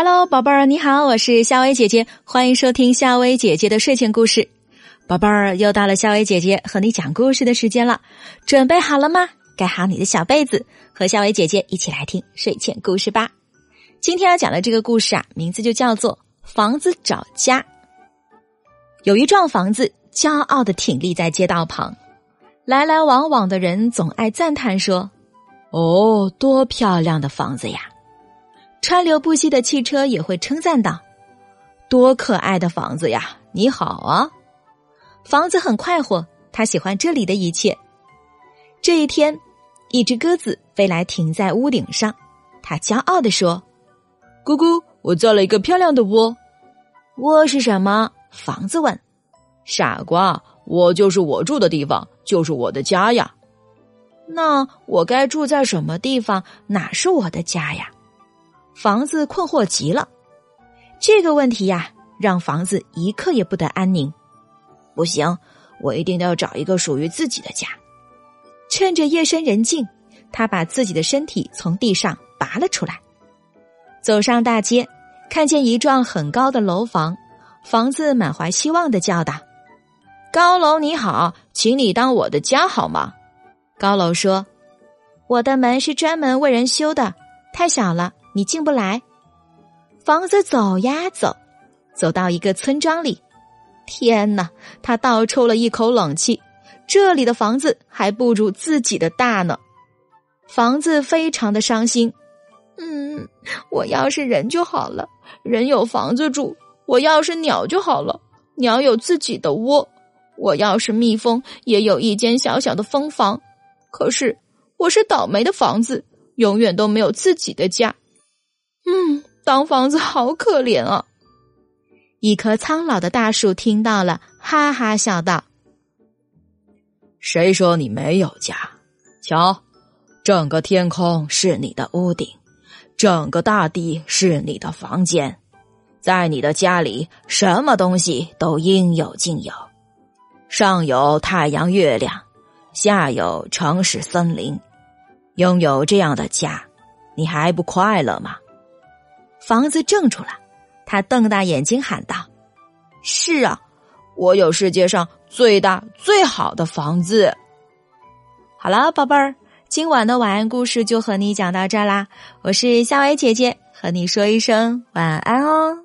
Hello，宝贝儿，你好，我是夏薇姐姐，欢迎收听夏薇姐姐的睡前故事。宝贝儿，又到了夏薇姐姐和你讲故事的时间了，准备好了吗？盖好你的小被子，和夏薇姐姐一起来听睡前故事吧。今天要讲的这个故事啊，名字就叫做《房子找家》。有一幢房子，骄傲的挺立在街道旁，来来往往的人总爱赞叹说：“哦，多漂亮的房子呀！”川流不息的汽车也会称赞道：“多可爱的房子呀！你好啊！”房子很快活，他喜欢这里的一切。这一天，一只鸽子飞来，停在屋顶上。它骄傲地说：“咕咕，我造了一个漂亮的窝。”“窝是什么？”房子问。“傻瓜，窝就是我住的地方，就是我的家呀。”“那我该住在什么地方？哪是我的家呀？”房子困惑极了，这个问题呀，让房子一刻也不得安宁。不行，我一定要找一个属于自己的家。趁着夜深人静，他把自己的身体从地上拔了出来，走上大街，看见一幢很高的楼房，房子满怀希望的叫道：“高楼你好，请你当我的家好吗？”高楼说：“我的门是专门为人修的，太小了。”你进不来，房子走呀走，走到一个村庄里。天哪，他倒抽了一口冷气。这里的房子还不如自己的大呢。房子非常的伤心。嗯，我要是人就好了，人有房子住；我要是鸟就好了，鸟有自己的窝；我要是蜜蜂，也有一间小小的蜂房。可是我是倒霉的房子，永远都没有自己的家。嗯，当房子好可怜啊！一棵苍老的大树听到了，哈哈笑道：“谁说你没有家？瞧，整个天空是你的屋顶，整个大地是你的房间，在你的家里，什么东西都应有尽有，上有太阳月亮，下有城市森林。拥有这样的家，你还不快乐吗？”房子怔住了，他瞪大眼睛喊道：“是啊，我有世界上最大最好的房子。”好了，宝贝儿，今晚的晚安故事就和你讲到这儿啦。我是夏薇姐姐，和你说一声晚安哦。